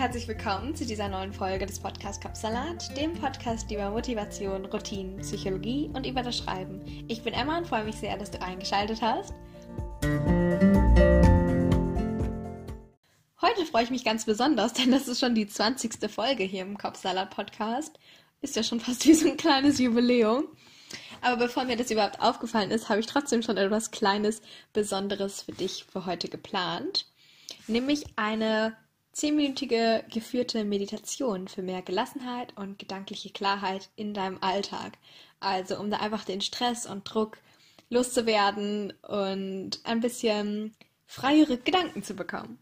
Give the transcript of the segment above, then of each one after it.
herzlich willkommen zu dieser neuen Folge des Podcasts Kopfsalat, dem Podcast über Motivation, Routinen, Psychologie und über das Schreiben. Ich bin Emma und freue mich sehr, dass du eingeschaltet hast. Heute freue ich mich ganz besonders, denn das ist schon die 20. Folge hier im Kopfsalat Podcast. Ist ja schon fast wie so ein kleines Jubiläum. Aber bevor mir das überhaupt aufgefallen ist, habe ich trotzdem schon etwas Kleines, Besonderes für dich für heute geplant. Nämlich eine zehnminütige geführte Meditation für mehr Gelassenheit und gedankliche Klarheit in deinem Alltag. Also um da einfach den Stress und Druck loszuwerden und ein bisschen freiere Gedanken zu bekommen.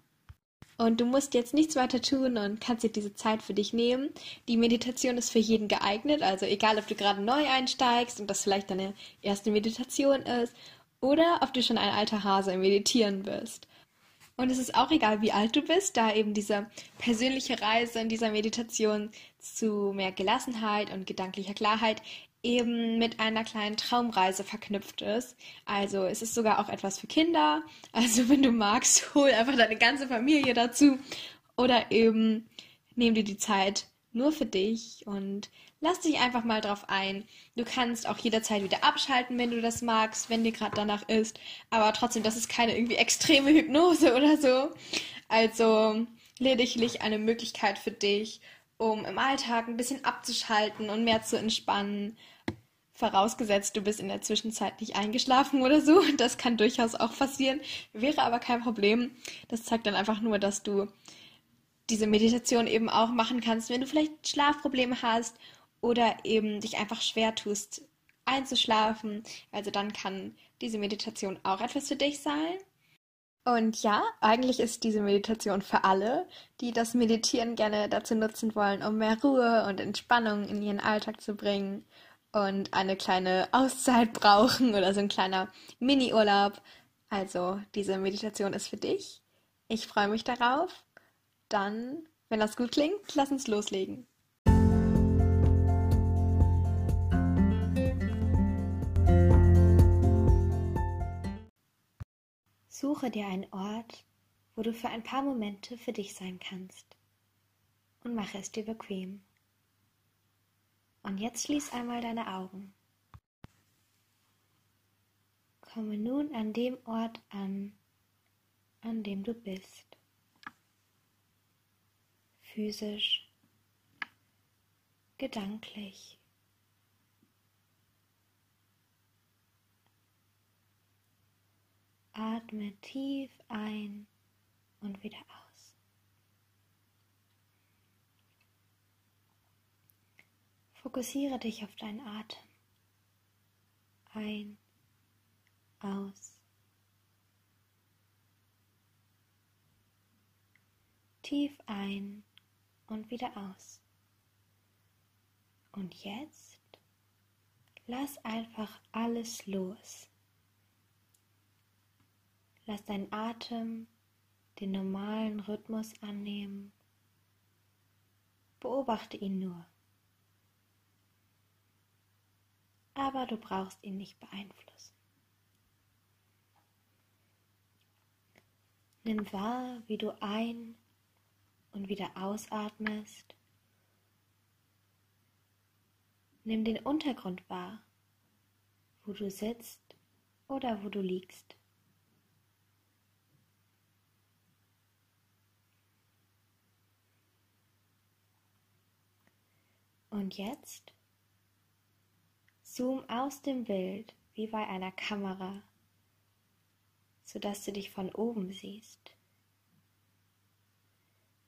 Und du musst jetzt nichts weiter tun und kannst dir diese Zeit für dich nehmen. Die Meditation ist für jeden geeignet, also egal, ob du gerade neu einsteigst und das vielleicht deine erste Meditation ist oder ob du schon ein alter Hase im Meditieren bist. Und es ist auch egal, wie alt du bist, da eben diese persönliche Reise in dieser Meditation zu mehr Gelassenheit und gedanklicher Klarheit eben mit einer kleinen Traumreise verknüpft ist. Also es ist sogar auch etwas für Kinder. Also wenn du magst, hol einfach deine ganze Familie dazu oder eben nimm dir die Zeit nur für dich und lass dich einfach mal drauf ein. Du kannst auch jederzeit wieder abschalten, wenn du das magst, wenn dir gerade danach ist. Aber trotzdem, das ist keine irgendwie extreme Hypnose oder so. Also lediglich eine Möglichkeit für dich, um im Alltag ein bisschen abzuschalten und mehr zu entspannen. Vorausgesetzt, du bist in der Zwischenzeit nicht eingeschlafen oder so. Das kann durchaus auch passieren, wäre aber kein Problem. Das zeigt dann einfach nur, dass du diese Meditation eben auch machen kannst, wenn du vielleicht Schlafprobleme hast oder eben dich einfach schwer tust einzuschlafen. Also dann kann diese Meditation auch etwas für dich sein. Und ja, eigentlich ist diese Meditation für alle, die das Meditieren gerne dazu nutzen wollen, um mehr Ruhe und Entspannung in ihren Alltag zu bringen und eine kleine Auszeit brauchen oder so ein kleiner Mini-Urlaub. Also diese Meditation ist für dich. Ich freue mich darauf dann, wenn das gut klingt, lass uns loslegen. Suche dir einen Ort, wo du für ein paar Momente für dich sein kannst und mache es dir bequem. Und jetzt schließ einmal deine Augen. Komme nun an dem Ort an, an dem du bist physisch, gedanklich. Atme tief ein und wieder aus. Fokussiere dich auf deinen Atem. Ein, aus. Tief ein und wieder aus. Und jetzt lass einfach alles los. Lass deinen Atem den normalen Rhythmus annehmen. Beobachte ihn nur. Aber du brauchst ihn nicht beeinflussen. Nimm wahr, wie du ein und wieder ausatmest. Nimm den Untergrund wahr, wo du sitzt oder wo du liegst. Und jetzt zoom aus dem Bild wie bei einer Kamera, sodass du dich von oben siehst.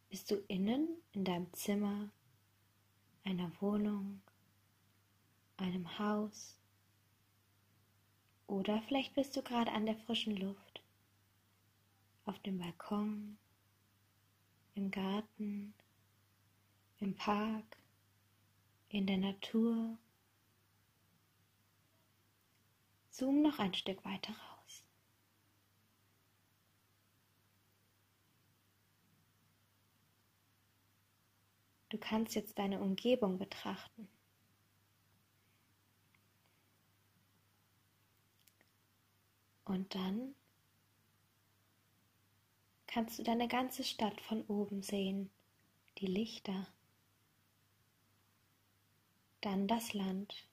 Bist du innen in deinem Zimmer, einer Wohnung, einem Haus? Oder vielleicht bist du gerade an der frischen Luft, auf dem Balkon, im Garten, im Park, in der Natur. Zoom noch ein Stück weiter raus. Du kannst jetzt deine Umgebung betrachten. Und dann kannst du deine ganze Stadt von oben sehen, die Lichter, dann das Land.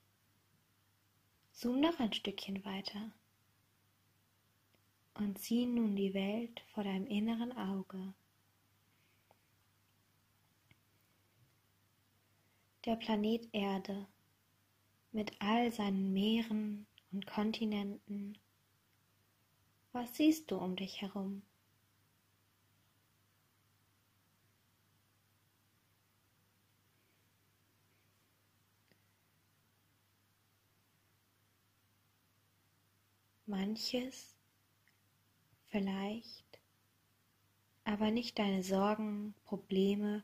Zoom noch ein Stückchen weiter und sieh nun die Welt vor deinem inneren Auge. Der Planet Erde mit all seinen Meeren und Kontinenten. Was siehst du um dich herum? Manches vielleicht, aber nicht deine Sorgen, Probleme,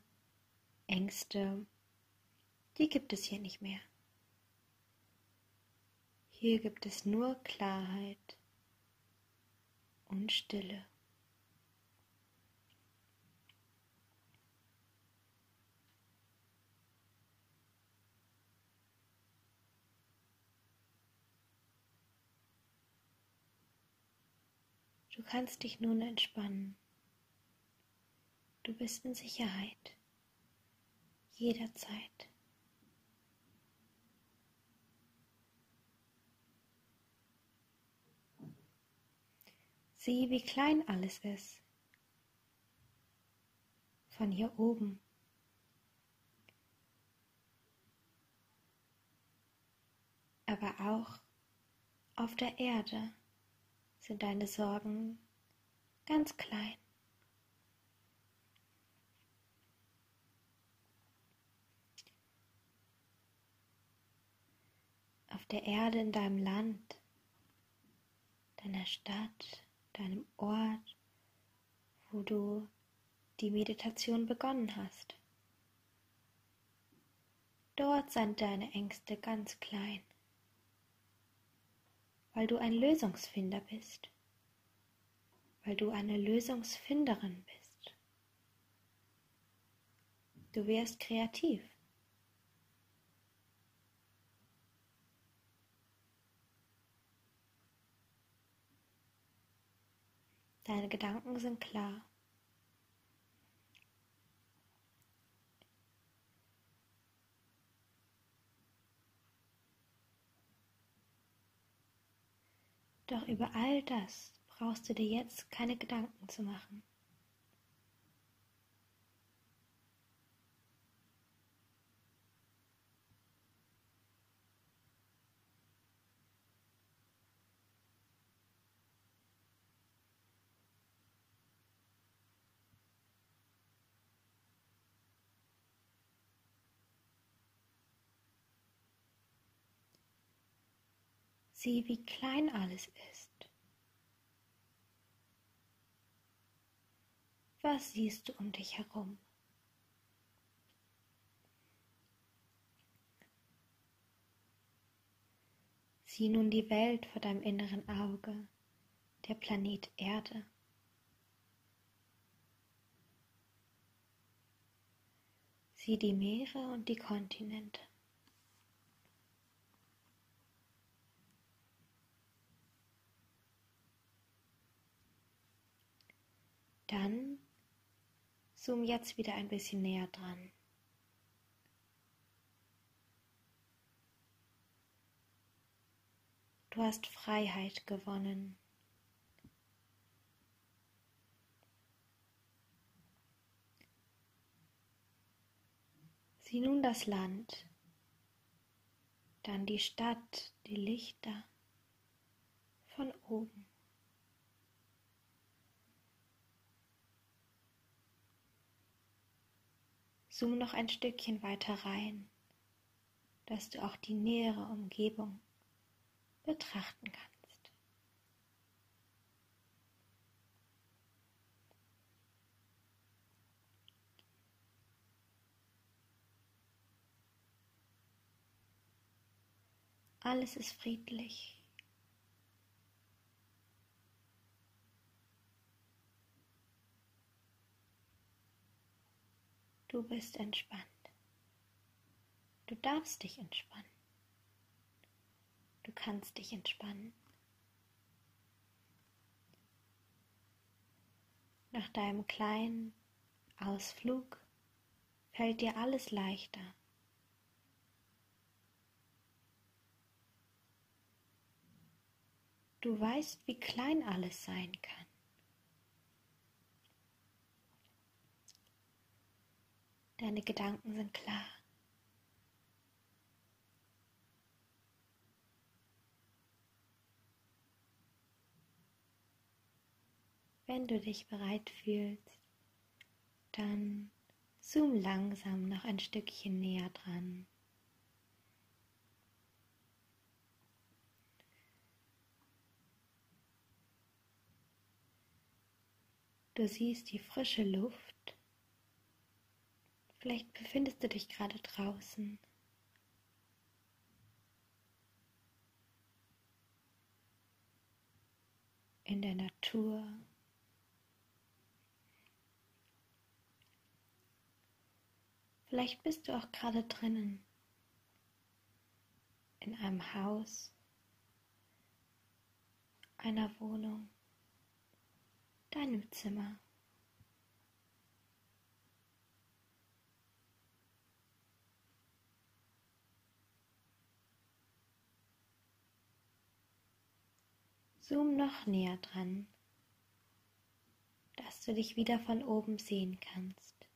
Ängste, die gibt es hier nicht mehr. Hier gibt es nur Klarheit und Stille. Du kannst dich nun entspannen. Du bist in Sicherheit. Jederzeit. Sieh, wie klein alles ist. Von hier oben. Aber auch auf der Erde sind deine Sorgen ganz klein. Auf der Erde in deinem Land, deiner Stadt, deinem Ort, wo du die Meditation begonnen hast. Dort sind deine Ängste ganz klein weil du ein Lösungsfinder bist, weil du eine Lösungsfinderin bist. Du wirst kreativ. Deine Gedanken sind klar. Doch über all das brauchst du dir jetzt keine Gedanken zu machen. Sieh, wie klein alles ist. Was siehst du um dich herum? Sieh nun die Welt vor deinem inneren Auge, der Planet Erde. Sieh die Meere und die Kontinente. Dann zoom jetzt wieder ein bisschen näher dran. Du hast Freiheit gewonnen. Sieh nun das Land, dann die Stadt, die Lichter von oben. Zoom noch ein Stückchen weiter rein, dass du auch die nähere Umgebung betrachten kannst. Alles ist friedlich. Du bist entspannt. Du darfst dich entspannen. Du kannst dich entspannen. Nach deinem kleinen Ausflug fällt dir alles leichter. Du weißt, wie klein alles sein kann. Deine Gedanken sind klar. Wenn du dich bereit fühlst, dann zoom langsam noch ein Stückchen näher dran. Du siehst die frische Luft. Vielleicht befindest du dich gerade draußen. In der Natur. Vielleicht bist du auch gerade drinnen. In einem Haus, einer Wohnung deinem Zimmer. Zoom noch näher dran, dass du dich wieder von oben sehen kannst.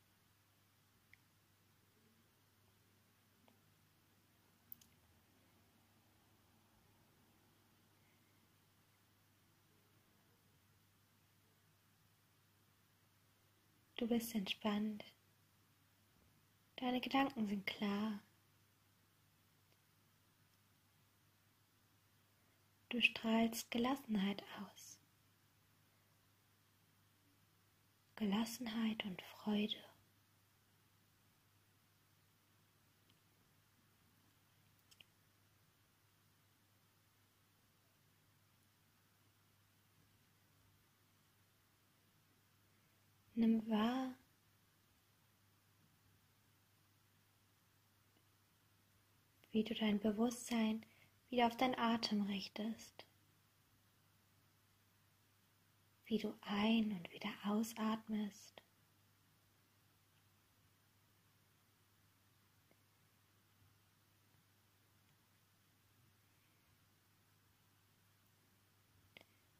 Du bist entspannt. Deine Gedanken sind klar. Du strahlst Gelassenheit aus. Gelassenheit und Freude. Nimm wahr, wie du dein Bewusstsein wieder auf deinen Atem richtest, wie du ein- und wieder ausatmest.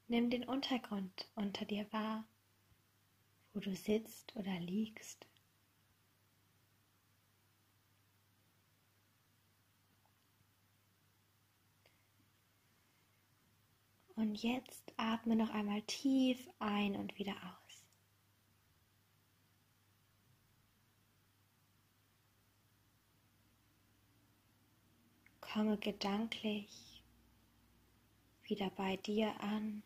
Nimm den Untergrund unter dir wahr wo du sitzt oder liegst. Und jetzt atme noch einmal tief ein und wieder aus. Komme gedanklich wieder bei dir an.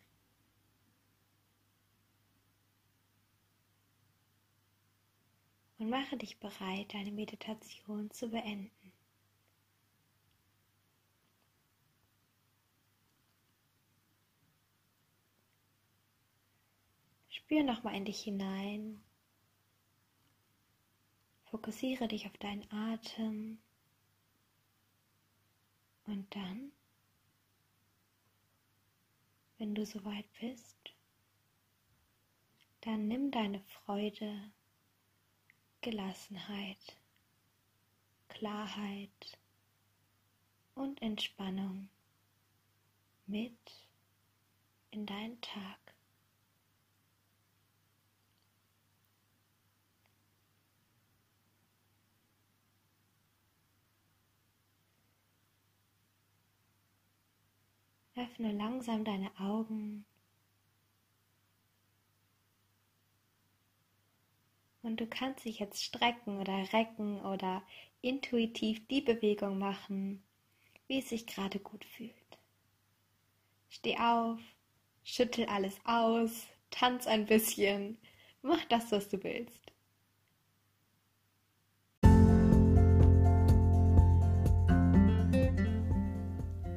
und mache dich bereit, deine Meditation zu beenden. Spür nochmal in dich hinein. Fokussiere dich auf deinen Atem. Und dann, wenn du soweit bist, dann nimm deine Freude Gelassenheit, Klarheit und Entspannung mit in deinen Tag. Öffne langsam deine Augen Und du kannst dich jetzt strecken oder recken oder intuitiv die Bewegung machen, wie es sich gerade gut fühlt. Steh auf, schüttel alles aus, tanz ein bisschen, mach das, was du willst.